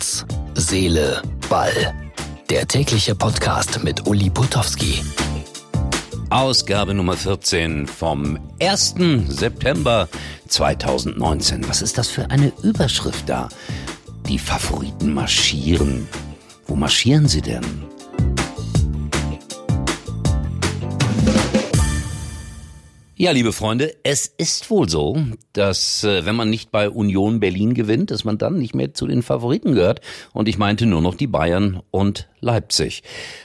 Herz, Seele, Ball. Der tägliche Podcast mit Uli Putowski. Ausgabe Nummer 14 vom 1. September 2019. Was ist das für eine Überschrift da? Die Favoriten marschieren. Wo marschieren sie denn? Ja, liebe Freunde, es ist wohl so, dass äh, wenn man nicht bei Union Berlin gewinnt, dass man dann nicht mehr zu den Favoriten gehört. Und ich meinte nur noch die Bayern und Leipzig.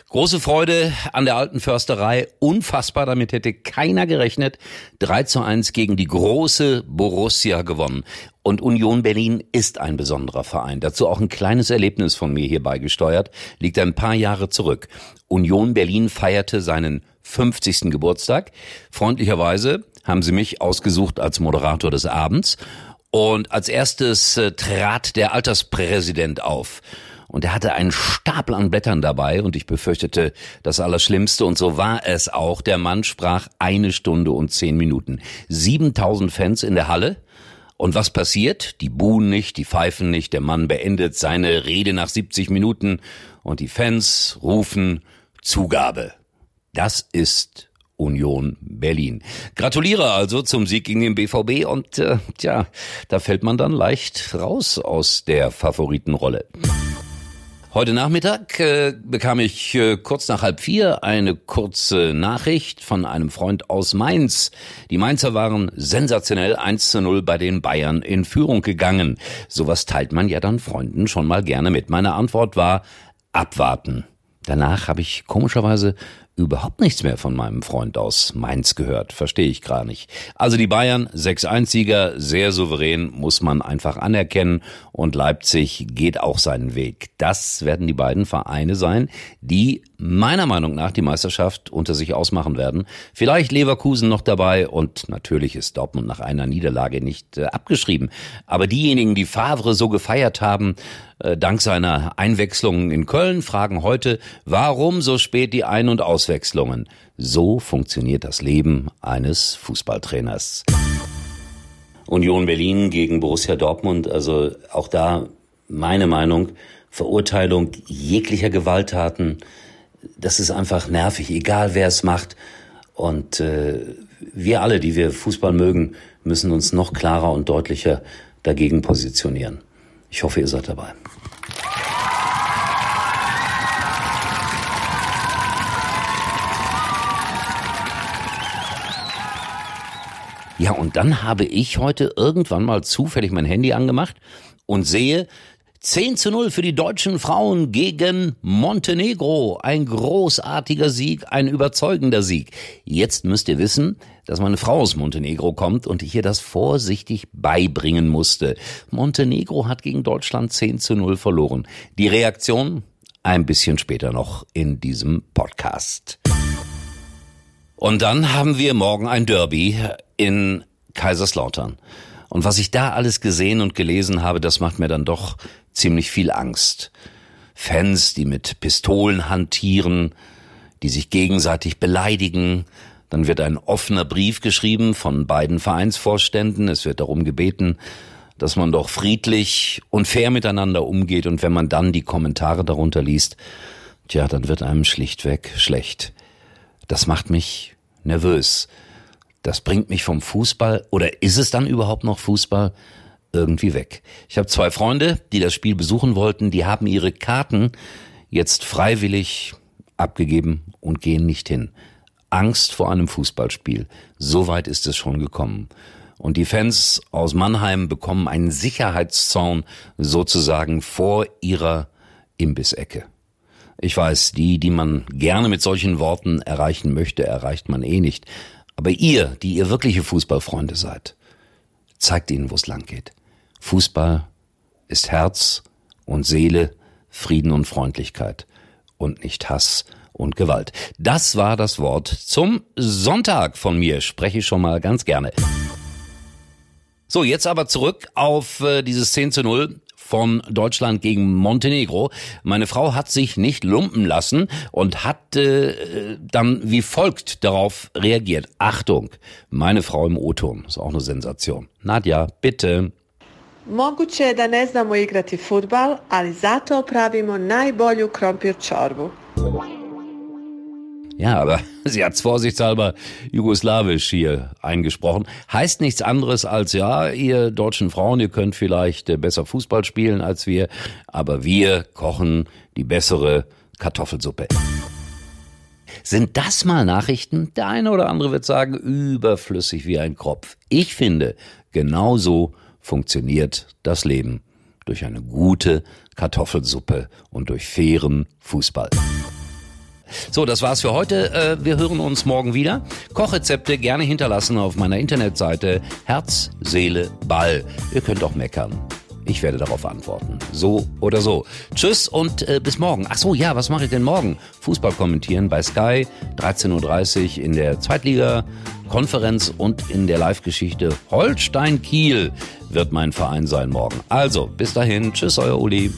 Große Freude an der alten Försterei. Unfassbar, damit hätte keiner gerechnet. 3 zu 1 gegen die große Borussia gewonnen. Und Union Berlin ist ein besonderer Verein. Dazu auch ein kleines Erlebnis von mir hier beigesteuert. Liegt ein paar Jahre zurück. Union Berlin feierte seinen 50. Geburtstag. Freundlicherweise haben sie mich ausgesucht als Moderator des Abends. Und als erstes äh, trat der Alterspräsident auf. Und er hatte einen Stapel an Blättern dabei und ich befürchtete das Allerschlimmste und so war es auch. Der Mann sprach eine Stunde und zehn Minuten. 7000 Fans in der Halle. Und was passiert? Die buhen nicht, die pfeifen nicht. Der Mann beendet seine Rede nach 70 Minuten und die Fans rufen Zugabe. Das ist Union Berlin. Gratuliere also zum Sieg gegen den BVB und äh, tja, da fällt man dann leicht raus aus der Favoritenrolle. Heute Nachmittag äh, bekam ich äh, kurz nach halb vier eine kurze Nachricht von einem Freund aus Mainz. Die Mainzer waren sensationell 1 zu 0 bei den Bayern in Führung gegangen. Sowas teilt man ja dann Freunden schon mal gerne mit. Meine Antwort war abwarten. Danach habe ich komischerweise überhaupt nichts mehr von meinem Freund aus Mainz gehört. Verstehe ich gar nicht. Also die Bayern, 6-1-Sieger, sehr souverän, muss man einfach anerkennen. Und Leipzig geht auch seinen Weg. Das werden die beiden Vereine sein, die meiner Meinung nach die Meisterschaft unter sich ausmachen werden. Vielleicht Leverkusen noch dabei und natürlich ist Dortmund nach einer Niederlage nicht äh, abgeschrieben. Aber diejenigen, die Favre so gefeiert haben, äh, dank seiner Einwechslungen in Köln, fragen heute, warum so spät die Ein- und Auswechslungen? So funktioniert das Leben eines Fußballtrainers. Union Berlin gegen Borussia Dortmund, also auch da meine Meinung, Verurteilung jeglicher Gewalttaten, das ist einfach nervig, egal wer es macht. Und äh, wir alle, die wir Fußball mögen, müssen uns noch klarer und deutlicher dagegen positionieren. Ich hoffe, ihr seid dabei. Ja, und dann habe ich heute irgendwann mal zufällig mein Handy angemacht und sehe 10 zu 0 für die deutschen Frauen gegen Montenegro. Ein großartiger Sieg, ein überzeugender Sieg. Jetzt müsst ihr wissen, dass meine Frau aus Montenegro kommt und ich ihr das vorsichtig beibringen musste. Montenegro hat gegen Deutschland 10 zu 0 verloren. Die Reaktion ein bisschen später noch in diesem Podcast. Und dann haben wir morgen ein Derby in Kaiserslautern. Und was ich da alles gesehen und gelesen habe, das macht mir dann doch ziemlich viel Angst. Fans, die mit Pistolen hantieren, die sich gegenseitig beleidigen. Dann wird ein offener Brief geschrieben von beiden Vereinsvorständen. Es wird darum gebeten, dass man doch friedlich und fair miteinander umgeht. Und wenn man dann die Kommentare darunter liest, tja, dann wird einem schlichtweg schlecht. Das macht mich nervös. Das bringt mich vom Fußball, oder ist es dann überhaupt noch Fußball, irgendwie weg. Ich habe zwei Freunde, die das Spiel besuchen wollten, die haben ihre Karten jetzt freiwillig abgegeben und gehen nicht hin. Angst vor einem Fußballspiel. So weit ist es schon gekommen. Und die Fans aus Mannheim bekommen einen Sicherheitszaun sozusagen vor ihrer Imbissecke. Ich weiß, die, die man gerne mit solchen Worten erreichen möchte, erreicht man eh nicht. Aber ihr, die ihr wirkliche Fußballfreunde seid, zeigt ihnen, wo es lang geht. Fußball ist Herz und Seele, Frieden und Freundlichkeit und nicht Hass und Gewalt. Das war das Wort zum Sonntag von mir. Spreche ich schon mal ganz gerne. So, jetzt aber zurück auf äh, dieses 10 zu 0 von Deutschland gegen Montenegro. Meine Frau hat sich nicht lumpen lassen und hat äh, dann wie folgt darauf reagiert. Achtung, meine Frau im O-Ton, ist auch eine Sensation. Nadja, bitte. Moguće je da ne znamo igrati futbal, ali zato pravimo najbolju krompir čorbu. Ja, aber sie hat's vorsichtshalber jugoslawisch hier eingesprochen. Heißt nichts anderes als, ja, ihr deutschen Frauen, ihr könnt vielleicht äh, besser Fußball spielen als wir, aber wir kochen die bessere Kartoffelsuppe. Sind das mal Nachrichten? Der eine oder andere wird sagen, überflüssig wie ein Kropf. Ich finde, genauso funktioniert das Leben. Durch eine gute Kartoffelsuppe und durch fairen Fußball. So, das war's für heute. Äh, wir hören uns morgen wieder. Kochrezepte gerne hinterlassen auf meiner Internetseite Herz, Seele, Ball. Ihr könnt auch meckern. Ich werde darauf antworten. So oder so. Tschüss und äh, bis morgen. Ach so, ja, was mache ich denn morgen? Fußball kommentieren bei Sky, 13.30 Uhr in der Zweitliga-Konferenz und in der Live-Geschichte Holstein-Kiel wird mein Verein sein morgen. Also, bis dahin. Tschüss, euer Uli.